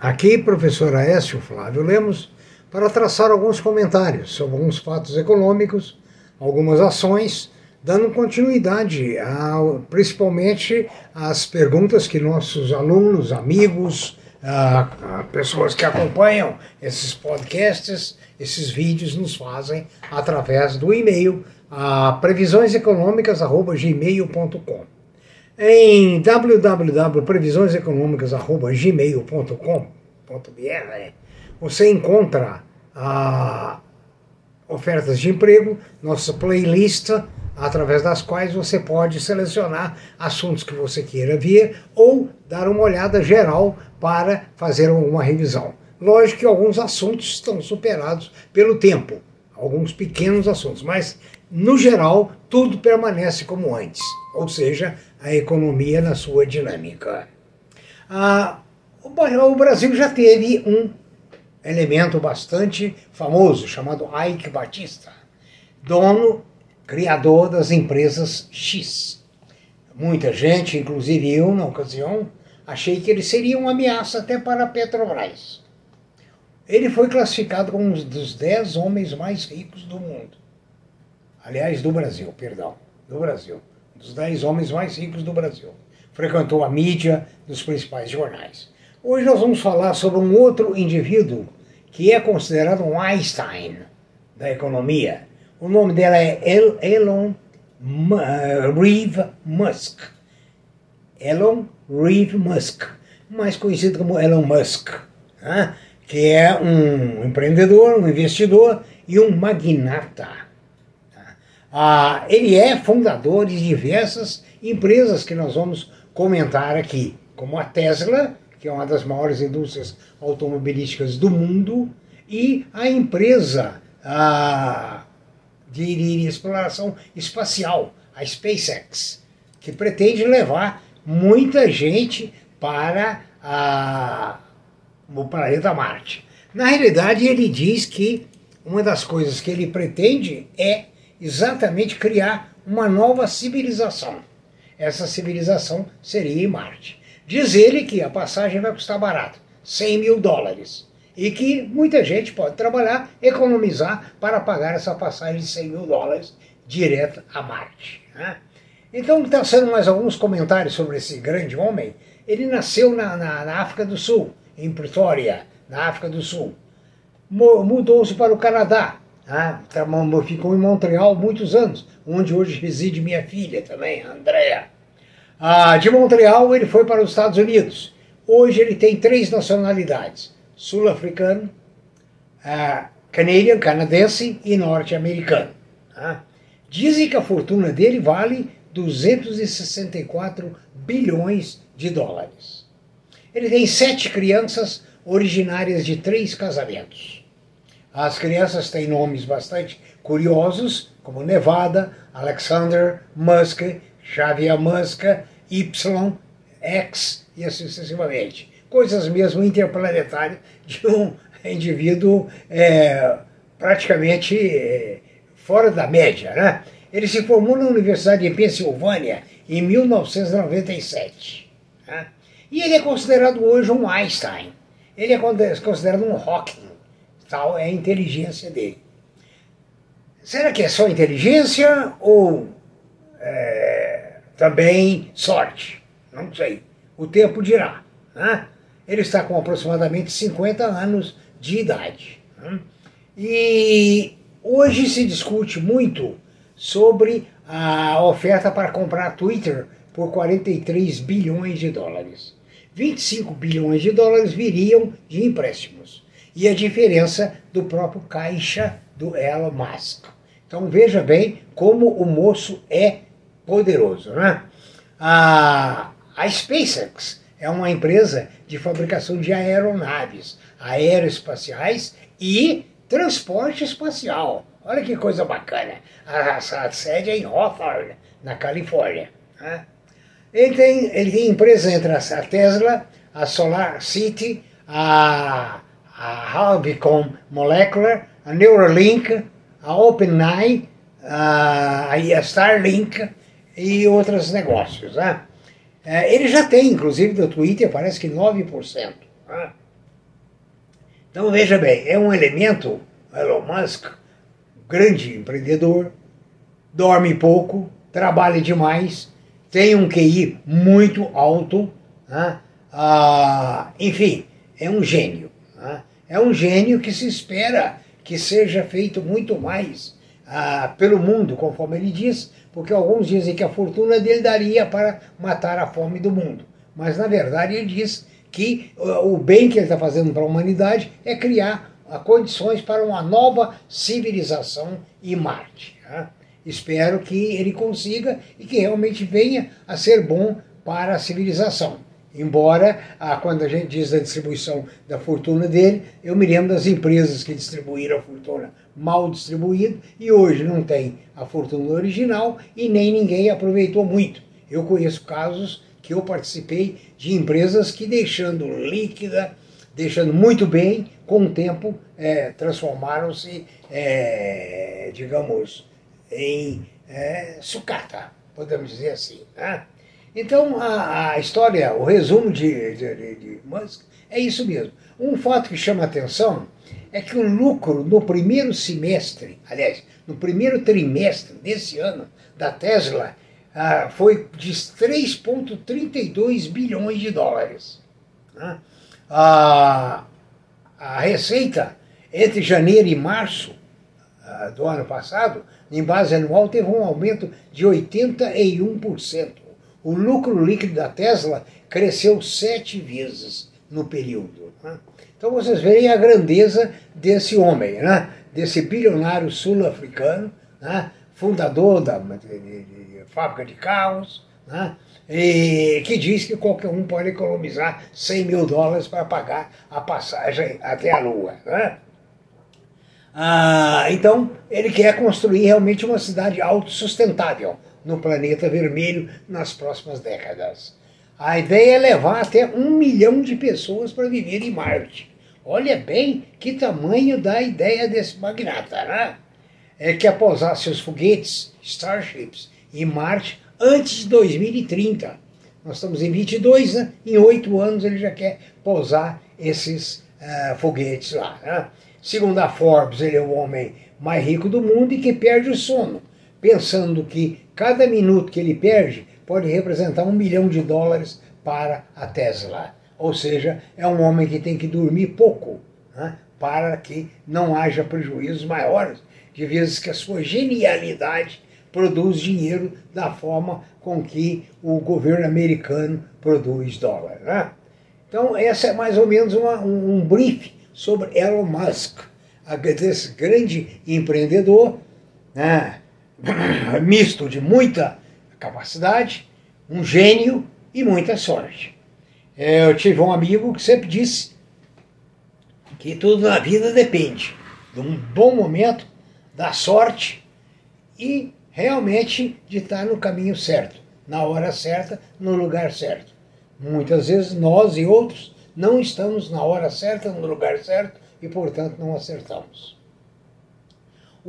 Aqui, professor Aécio Flávio Lemos, para traçar alguns comentários sobre alguns fatos econômicos, algumas ações, dando continuidade a, principalmente às perguntas que nossos alunos, amigos, a, a pessoas que acompanham esses podcasts, esses vídeos nos fazem através do e-mail a previsioneseconômicas@gmail.com. Em www.previsioneseconômicas@gmail.com.br você encontra a ofertas de emprego, nossa playlist, através das quais você pode selecionar assuntos que você queira ver ou dar uma olhada geral para fazer uma revisão. Lógico que alguns assuntos estão superados pelo tempo, alguns pequenos assuntos, mas no geral tudo permanece como antes, ou seja, a economia na sua dinâmica. Ah, o Brasil já teve um elemento bastante famoso chamado Ike Batista, dono, criador das empresas X. Muita gente, inclusive eu na ocasião, achei que ele seria uma ameaça até para a Petrobras. Ele foi classificado como um dos dez homens mais ricos do mundo. Aliás, do Brasil, perdão, do Brasil. Um dos dez homens mais ricos do Brasil. Frequentou a mídia dos principais jornais. Hoje nós vamos falar sobre um outro indivíduo que é considerado um Einstein da economia. O nome dela é Elon Reeve Musk. Elon Reeve Musk, mais conhecido como Elon Musk. Né? que é um empreendedor, um investidor e um magnata. Ah, ele é fundador de diversas empresas que nós vamos comentar aqui, como a Tesla, que é uma das maiores indústrias automobilísticas do mundo, e a empresa ah, de, de exploração espacial, a SpaceX, que pretende levar muita gente para a o planeta Marte. Na realidade, ele diz que uma das coisas que ele pretende é exatamente criar uma nova civilização. Essa civilização seria em Marte. Diz ele que a passagem vai custar barato, 100 mil dólares. E que muita gente pode trabalhar, economizar para pagar essa passagem de 100 mil dólares direto a Marte. Né? Então, está sendo mais alguns comentários sobre esse grande homem. Ele nasceu na, na, na África do Sul, em Pretória, na África do Sul. Mudou-se para o Canadá, né? ficou em Montreal muitos anos, onde hoje reside minha filha também, a Andrea. Ah, de Montreal ele foi para os Estados Unidos. Hoje ele tem três nacionalidades: sul-africano, ah, canadian, canadense e norte-americano. Né? Dizem que a fortuna dele vale 264 bilhões de dólares. Ele tem sete crianças originárias de três casamentos. As crianças têm nomes bastante curiosos, como Nevada, Alexander Musk, Xavier Musk, Y, X e assim sucessivamente. Coisas mesmo interplanetárias de um indivíduo é, praticamente é, fora da média. Né? Ele se formou na Universidade de Pensilvânia em 1997. Né? E ele é considerado hoje um Einstein. Ele é considerado um Hawking. Tal é a inteligência dele. Será que é só inteligência ou é, também sorte? Não sei. O tempo dirá. Né? Ele está com aproximadamente 50 anos de idade. Né? E hoje se discute muito sobre a oferta para comprar Twitter por 43 bilhões de dólares. 25 bilhões de dólares viriam de empréstimos. E a diferença do próprio caixa do Elon Musk. Então veja bem como o moço é poderoso. Né? A, a SpaceX é uma empresa de fabricação de aeronaves aeroespaciais e transporte espacial. Olha que coisa bacana. A, a sede é em Hawthorne, na Califórnia. Né? Ele tem, ele tem empresas entre a Tesla, a Solar City, a, a Halbicom Molecular, a Neuralink, a OpenAI, a, a Starlink e outros negócios. Né? É, ele já tem, inclusive, do Twitter, parece que 9%. Né? Então veja bem, é um elemento, Elon Musk, grande empreendedor, dorme pouco, trabalha demais, tem um QI muito alto, né? ah, enfim, é um gênio. Né? É um gênio que se espera que seja feito muito mais ah, pelo mundo, conforme ele diz, porque alguns dizem que a fortuna dele daria para matar a fome do mundo. Mas, na verdade, ele diz que o bem que ele está fazendo para a humanidade é criar ah, condições para uma nova civilização em Marte. Né? Espero que ele consiga e que realmente venha a ser bom para a civilização. Embora, ah, quando a gente diz da distribuição da fortuna dele, eu me lembro das empresas que distribuíram a fortuna mal distribuída e hoje não tem a fortuna original e nem ninguém aproveitou muito. Eu conheço casos que eu participei de empresas que deixando líquida, deixando muito bem, com o tempo é, transformaram-se, é, digamos, em é, sucata, podemos dizer assim. Né? Então, a, a, história, o resumo de, de, de Musk é isso mesmo. Um fato que chama atenção é que o lucro no primeiro semestre, aliás, no primeiro trimestre desse ano, da Tesla, ah, foi de 3,32 bilhões de dólares. Né? A, a receita entre janeiro e março ah, do ano passado, em base anual, teve um aumento de 81% o lucro líquido da Tesla cresceu sete vezes no período. Né? Então vocês veem a grandeza desse homem, né? desse bilionário sul-africano, né? fundador da de, de, de, fábrica de carros, né? e que diz que qualquer um pode economizar 100 mil dólares para pagar a passagem até a Lua. Né? Ah, então, ele quer construir realmente uma cidade autossustentável no planeta vermelho nas próximas décadas. A ideia é levar até um milhão de pessoas para viver em Marte. Olha bem que tamanho da ideia desse magnata, né? É que posar seus foguetes, Starships, em Marte antes de 2030. Nós estamos em 22, né? Em oito anos ele já quer pousar esses uh, foguetes lá. Né? Segundo a Forbes, ele é o homem mais rico do mundo e que perde o sono pensando que cada minuto que ele perde pode representar um milhão de dólares para a Tesla. Ou seja, é um homem que tem que dormir pouco né, para que não haja prejuízos maiores, de vezes que a sua genialidade produz dinheiro da forma com que o governo americano produz dólar. Né? Então, essa é mais ou menos uma, um, um brief sobre Elon Musk, desse grande empreendedor, né? misto de muita capacidade, um gênio e muita sorte. Eu tive um amigo que sempre disse que tudo na vida depende de um bom momento, da sorte e realmente de estar no caminho certo, na hora certa, no lugar certo. Muitas vezes nós e outros não estamos na hora certa, no lugar certo e, portanto, não acertamos.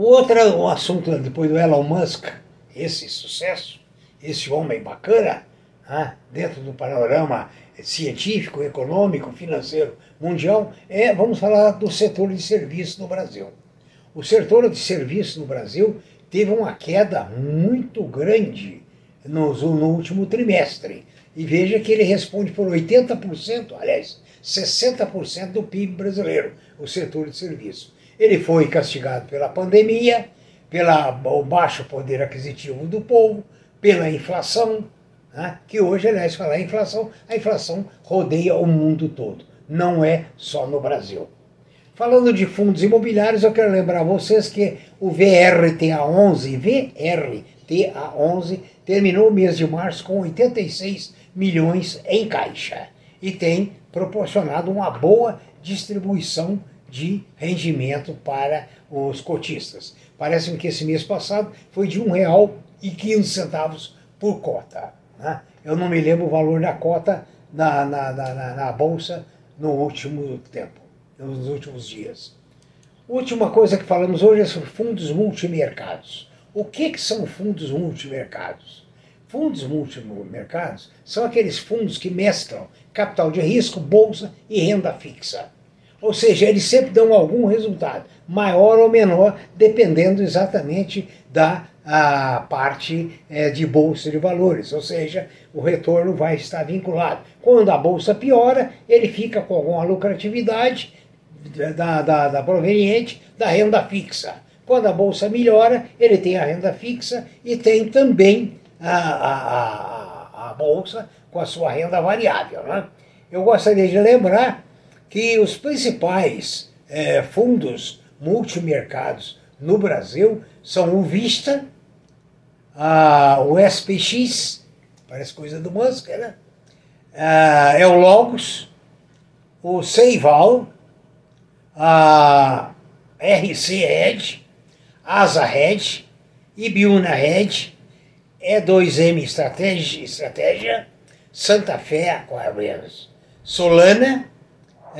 O outro assunto depois do Elon Musk, esse sucesso, esse homem bacana, né, dentro do panorama científico, econômico, financeiro mundial, é, vamos falar do setor de serviço no Brasil. O setor de serviço no Brasil teve uma queda muito grande no, no último trimestre. E veja que ele responde por 80%, aliás, 60% do PIB brasileiro, o setor de serviço. Ele foi castigado pela pandemia, pelo baixo poder aquisitivo do povo, pela inflação, né? que hoje, aliás, falar inflação, a inflação rodeia o mundo todo, não é só no Brasil. Falando de fundos imobiliários, eu quero lembrar vocês que o VRTA11, VRTA11, terminou o mês de março com 86 milhões em caixa e tem proporcionado uma boa distribuição de rendimento para os cotistas. Parece-me que esse mês passado foi de R$ 1,15 por cota. Né? Eu não me lembro o valor da cota na, na, na, na Bolsa no último tempo, nos últimos dias. Última coisa que falamos hoje é sobre fundos multimercados. O que, que são fundos multimercados? Fundos multimercados são aqueles fundos que mesclam capital de risco, bolsa e renda fixa. Ou seja, eles sempre dão algum resultado, maior ou menor, dependendo exatamente da a parte é, de bolsa de valores, ou seja, o retorno vai estar vinculado. Quando a bolsa piora, ele fica com alguma lucratividade da, da, da proveniente da renda fixa. Quando a bolsa melhora, ele tem a renda fixa e tem também a, a, a, a bolsa com a sua renda variável. Né? Eu gostaria de lembrar que os principais é, fundos multimercados no Brasil são o Vista, a, o SPX, parece coisa do Musk, né? é o Logos, o Seival, a RC Red, Asa Red, Ibiúna Red, E2M Estratégia, Estratégia Santa Fé Aquarius, Solana,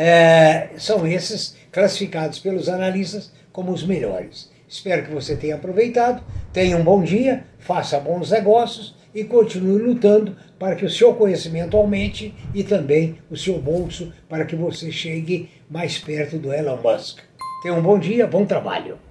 é, são esses classificados pelos analistas como os melhores. Espero que você tenha aproveitado, tenha um bom dia, faça bons negócios e continue lutando para que o seu conhecimento aumente e também o seu bolso para que você chegue mais perto do Elon Musk. Tenha um bom dia, bom trabalho.